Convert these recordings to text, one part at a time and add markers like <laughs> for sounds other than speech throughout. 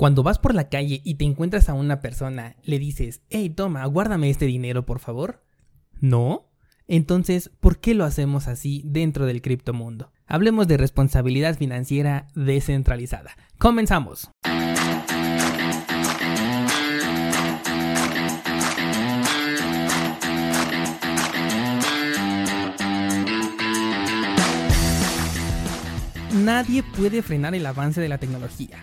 Cuando vas por la calle y te encuentras a una persona, le dices, hey, toma, guárdame este dinero, por favor. ¿No? Entonces, ¿por qué lo hacemos así dentro del criptomundo? Hablemos de responsabilidad financiera descentralizada. Comenzamos. Nadie puede frenar el avance de la tecnología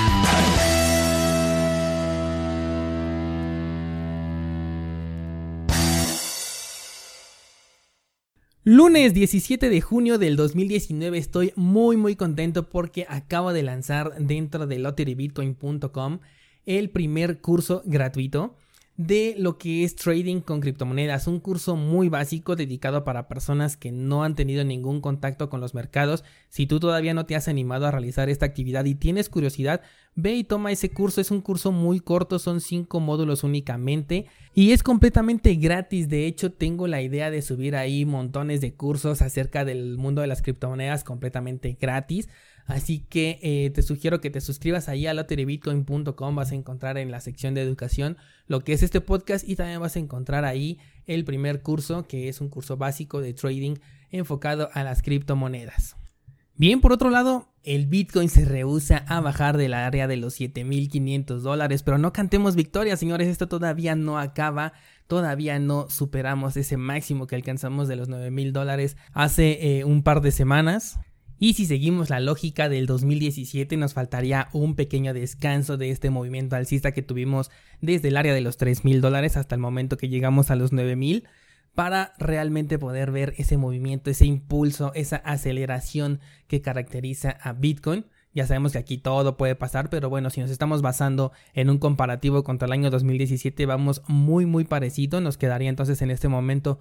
Lunes 17 de junio del 2019 estoy muy muy contento porque acabo de lanzar dentro de lotterybitcoin.com el primer curso gratuito de lo que es trading con criptomonedas, un curso muy básico dedicado para personas que no han tenido ningún contacto con los mercados. Si tú todavía no te has animado a realizar esta actividad y tienes curiosidad, ve y toma ese curso. Es un curso muy corto, son cinco módulos únicamente y es completamente gratis. De hecho, tengo la idea de subir ahí montones de cursos acerca del mundo de las criptomonedas completamente gratis. Así que eh, te sugiero que te suscribas ahí a lotterybitcoin.com. Vas a encontrar en la sección de educación lo que es este podcast y también vas a encontrar ahí el primer curso, que es un curso básico de trading enfocado a las criptomonedas. Bien, por otro lado, el Bitcoin se rehúsa a bajar del área de los 7.500 dólares, pero no cantemos victoria, señores, esto todavía no acaba, todavía no superamos ese máximo que alcanzamos de los 9.000 dólares hace eh, un par de semanas. Y si seguimos la lógica del 2017 nos faltaría un pequeño descanso de este movimiento alcista que tuvimos desde el área de los 3 mil dólares hasta el momento que llegamos a los 9 mil para realmente poder ver ese movimiento, ese impulso, esa aceleración que caracteriza a Bitcoin. Ya sabemos que aquí todo puede pasar, pero bueno, si nos estamos basando en un comparativo contra el año 2017, vamos muy muy parecido. Nos quedaría entonces en este momento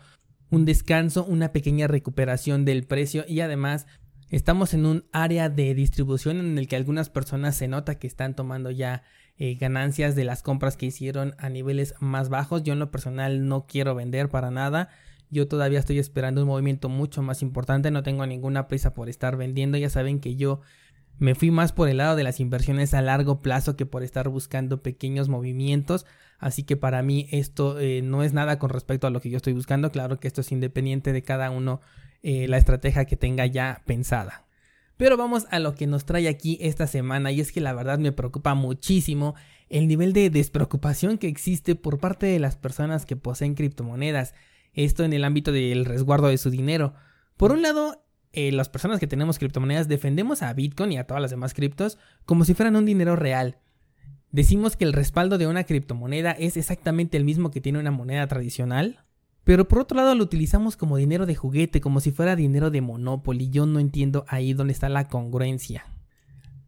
un descanso, una pequeña recuperación del precio y además Estamos en un área de distribución en el que algunas personas se nota que están tomando ya eh, ganancias de las compras que hicieron a niveles más bajos. Yo en lo personal no quiero vender para nada. Yo todavía estoy esperando un movimiento mucho más importante. No tengo ninguna prisa por estar vendiendo. Ya saben que yo me fui más por el lado de las inversiones a largo plazo que por estar buscando pequeños movimientos. Así que para mí esto eh, no es nada con respecto a lo que yo estoy buscando. Claro que esto es independiente de cada uno eh, la estrategia que tenga ya pensada. Pero vamos a lo que nos trae aquí esta semana y es que la verdad me preocupa muchísimo el nivel de despreocupación que existe por parte de las personas que poseen criptomonedas, esto en el ámbito del resguardo de su dinero. Por un lado, eh, las personas que tenemos criptomonedas defendemos a Bitcoin y a todas las demás criptos como si fueran un dinero real. Decimos que el respaldo de una criptomoneda es exactamente el mismo que tiene una moneda tradicional, pero por otro lado lo utilizamos como dinero de juguete, como si fuera dinero de Monopoly. Yo no entiendo ahí dónde está la congruencia.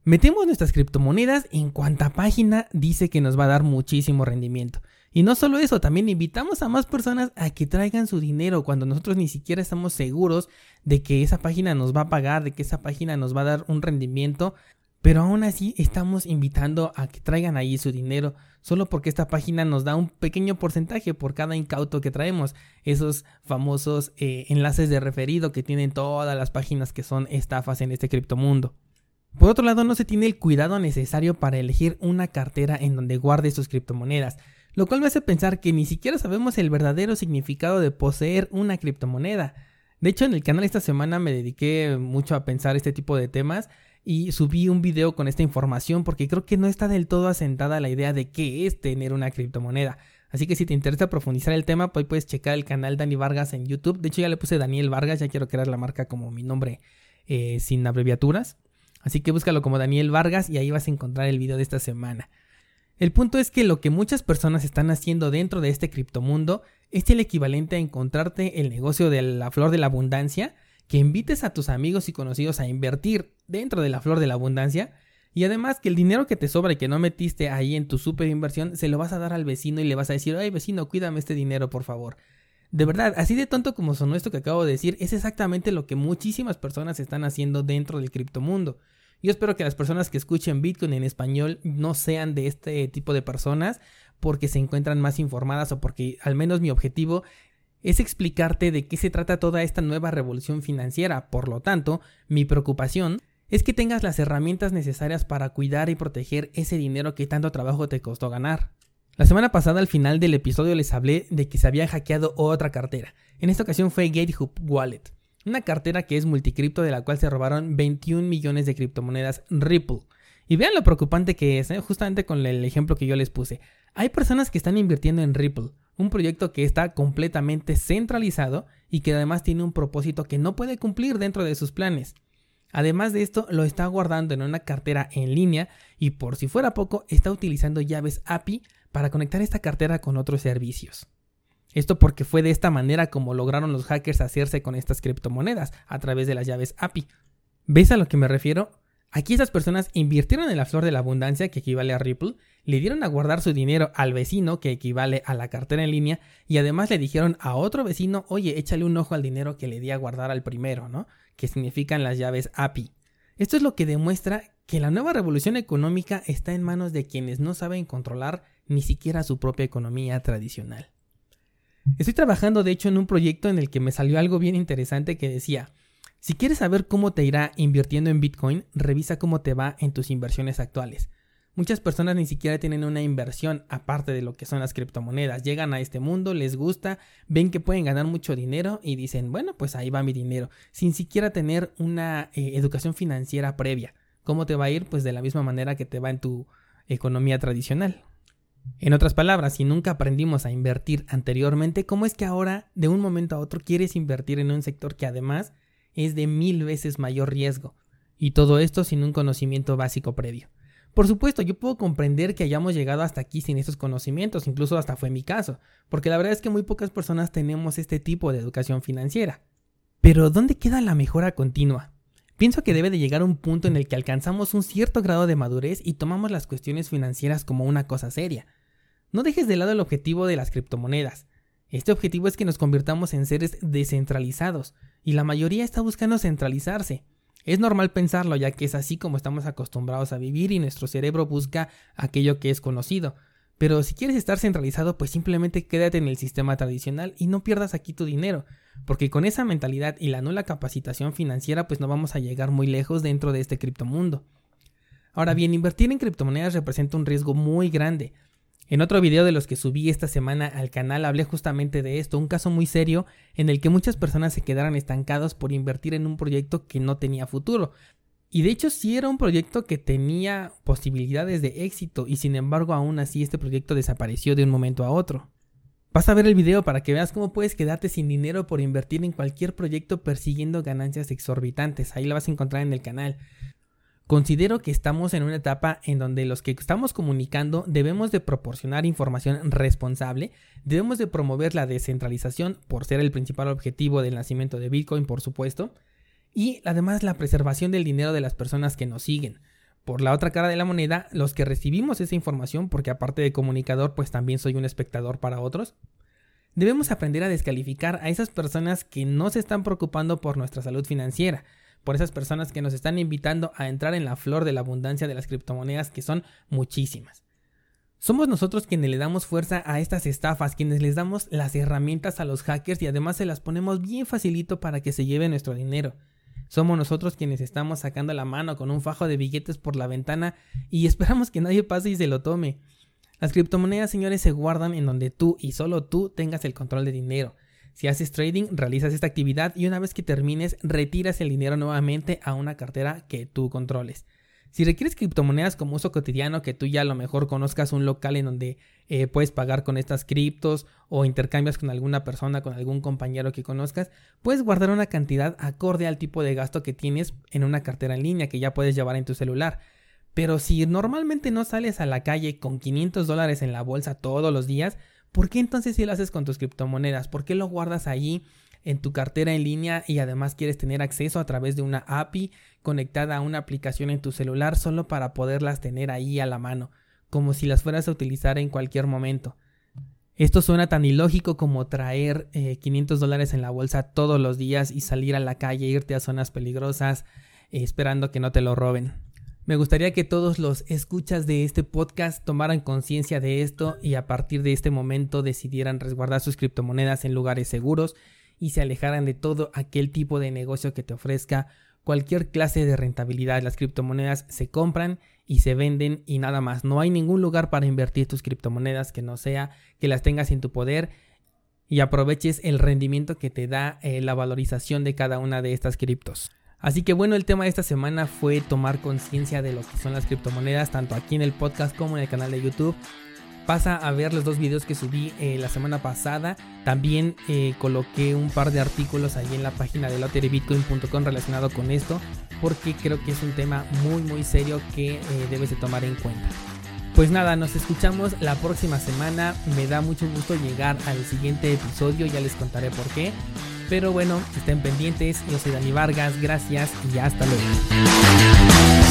Metemos nuestras criptomonedas en cuanta página dice que nos va a dar muchísimo rendimiento. Y no solo eso, también invitamos a más personas a que traigan su dinero cuando nosotros ni siquiera estamos seguros de que esa página nos va a pagar, de que esa página nos va a dar un rendimiento pero aún así estamos invitando a que traigan ahí su dinero solo porque esta página nos da un pequeño porcentaje por cada incauto que traemos. Esos famosos eh, enlaces de referido que tienen todas las páginas que son estafas en este criptomundo. Por otro lado, no se tiene el cuidado necesario para elegir una cartera en donde guarde sus criptomonedas, lo cual me hace pensar que ni siquiera sabemos el verdadero significado de poseer una criptomoneda. De hecho, en el canal esta semana me dediqué mucho a pensar este tipo de temas y subí un video con esta información porque creo que no está del todo asentada la idea de qué es tener una criptomoneda. Así que si te interesa profundizar el tema, pues puedes checar el canal Dani Vargas en YouTube. De hecho ya le puse Daniel Vargas, ya quiero crear la marca como mi nombre eh, sin abreviaturas. Así que búscalo como Daniel Vargas y ahí vas a encontrar el video de esta semana. El punto es que lo que muchas personas están haciendo dentro de este criptomundo es el equivalente a encontrarte el negocio de la flor de la abundancia, que invites a tus amigos y conocidos a invertir dentro de la flor de la abundancia y además que el dinero que te sobra y que no metiste ahí en tu super inversión se lo vas a dar al vecino y le vas a decir, ay vecino, cuídame este dinero por favor. De verdad, así de tonto como sonó esto que acabo de decir, es exactamente lo que muchísimas personas están haciendo dentro del criptomundo. Yo espero que las personas que escuchen Bitcoin en español no sean de este tipo de personas porque se encuentran más informadas o porque al menos mi objetivo es explicarte de qué se trata toda esta nueva revolución financiera. Por lo tanto, mi preocupación es que tengas las herramientas necesarias para cuidar y proteger ese dinero que tanto trabajo te costó ganar. La semana pasada al final del episodio les hablé de que se había hackeado otra cartera. En esta ocasión fue GateHub Wallet. Una cartera que es multicripto de la cual se robaron 21 millones de criptomonedas Ripple. Y vean lo preocupante que es, ¿eh? justamente con el ejemplo que yo les puse. Hay personas que están invirtiendo en Ripple, un proyecto que está completamente centralizado y que además tiene un propósito que no puede cumplir dentro de sus planes. Además de esto, lo está guardando en una cartera en línea y por si fuera poco, está utilizando llaves API para conectar esta cartera con otros servicios. Esto porque fue de esta manera como lograron los hackers hacerse con estas criptomonedas, a través de las llaves API. ¿Ves a lo que me refiero? Aquí esas personas invirtieron en la flor de la abundancia, que equivale a Ripple, le dieron a guardar su dinero al vecino, que equivale a la cartera en línea, y además le dijeron a otro vecino, oye, échale un ojo al dinero que le di a guardar al primero, ¿no? Que significan las llaves API. Esto es lo que demuestra que la nueva revolución económica está en manos de quienes no saben controlar ni siquiera su propia economía tradicional. Estoy trabajando de hecho en un proyecto en el que me salió algo bien interesante que decía, si quieres saber cómo te irá invirtiendo en Bitcoin, revisa cómo te va en tus inversiones actuales. Muchas personas ni siquiera tienen una inversión aparte de lo que son las criptomonedas. Llegan a este mundo, les gusta, ven que pueden ganar mucho dinero y dicen, bueno, pues ahí va mi dinero, sin siquiera tener una eh, educación financiera previa. ¿Cómo te va a ir? Pues de la misma manera que te va en tu economía tradicional. En otras palabras, si nunca aprendimos a invertir anteriormente, ¿cómo es que ahora, de un momento a otro, quieres invertir en un sector que además es de mil veces mayor riesgo? Y todo esto sin un conocimiento básico previo. Por supuesto, yo puedo comprender que hayamos llegado hasta aquí sin estos conocimientos, incluso hasta fue mi caso, porque la verdad es que muy pocas personas tenemos este tipo de educación financiera. Pero ¿dónde queda la mejora continua? Pienso que debe de llegar un punto en el que alcanzamos un cierto grado de madurez y tomamos las cuestiones financieras como una cosa seria. No dejes de lado el objetivo de las criptomonedas. Este objetivo es que nos convirtamos en seres descentralizados, y la mayoría está buscando centralizarse. Es normal pensarlo ya que es así como estamos acostumbrados a vivir y nuestro cerebro busca aquello que es conocido. Pero si quieres estar centralizado, pues simplemente quédate en el sistema tradicional y no pierdas aquí tu dinero, porque con esa mentalidad y la nula capacitación financiera pues no vamos a llegar muy lejos dentro de este criptomundo. Ahora bien, invertir en criptomonedas representa un riesgo muy grande. En otro video de los que subí esta semana al canal hablé justamente de esto, un caso muy serio en el que muchas personas se quedaron estancados por invertir en un proyecto que no tenía futuro. Y de hecho sí era un proyecto que tenía posibilidades de éxito y sin embargo aún así este proyecto desapareció de un momento a otro. Vas a ver el video para que veas cómo puedes quedarte sin dinero por invertir en cualquier proyecto persiguiendo ganancias exorbitantes. Ahí lo vas a encontrar en el canal. Considero que estamos en una etapa en donde los que estamos comunicando debemos de proporcionar información responsable, debemos de promover la descentralización por ser el principal objetivo del nacimiento de Bitcoin, por supuesto, y además la preservación del dinero de las personas que nos siguen. Por la otra cara de la moneda, los que recibimos esa información, porque aparte de comunicador, pues también soy un espectador para otros, debemos aprender a descalificar a esas personas que no se están preocupando por nuestra salud financiera, por esas personas que nos están invitando a entrar en la flor de la abundancia de las criptomonedas, que son muchísimas. Somos nosotros quienes le damos fuerza a estas estafas, quienes les damos las herramientas a los hackers y además se las ponemos bien facilito para que se lleven nuestro dinero. Somos nosotros quienes estamos sacando la mano con un fajo de billetes por la ventana y <laughs> esperamos que nadie pase y se lo tome. Las criptomonedas, señores, se guardan en donde tú y solo tú tengas el control de dinero. Si haces trading, realizas esta actividad y una vez que termines, retiras el dinero nuevamente a una cartera que tú controles. Si requieres criptomonedas como uso cotidiano, que tú ya a lo mejor conozcas un local en donde eh, puedes pagar con estas criptos o intercambias con alguna persona, con algún compañero que conozcas, puedes guardar una cantidad acorde al tipo de gasto que tienes en una cartera en línea que ya puedes llevar en tu celular. Pero si normalmente no sales a la calle con 500 dólares en la bolsa todos los días, ¿por qué entonces si lo haces con tus criptomonedas? ¿Por qué lo guardas allí en tu cartera en línea y además quieres tener acceso a través de una API conectada a una aplicación en tu celular solo para poderlas tener ahí a la mano, como si las fueras a utilizar en cualquier momento? Esto suena tan ilógico como traer 500 eh, dólares en la bolsa todos los días y salir a la calle, irte a zonas peligrosas, eh, esperando que no te lo roben. Me gustaría que todos los escuchas de este podcast tomaran conciencia de esto y a partir de este momento decidieran resguardar sus criptomonedas en lugares seguros y se alejaran de todo aquel tipo de negocio que te ofrezca cualquier clase de rentabilidad. Las criptomonedas se compran y se venden y nada más. No hay ningún lugar para invertir tus criptomonedas que no sea que las tengas en tu poder y aproveches el rendimiento que te da eh, la valorización de cada una de estas criptos. Así que bueno, el tema de esta semana fue tomar conciencia de lo que son las criptomonedas, tanto aquí en el podcast como en el canal de YouTube. Pasa a ver los dos videos que subí eh, la semana pasada. También eh, coloqué un par de artículos ahí en la página de lotterybitcoin.com relacionado con esto, porque creo que es un tema muy muy serio que eh, debes de tomar en cuenta. Pues nada, nos escuchamos la próxima semana. Me da mucho gusto llegar al siguiente episodio, ya les contaré por qué. Pero bueno, estén pendientes. Yo soy Dani Vargas, gracias y hasta luego.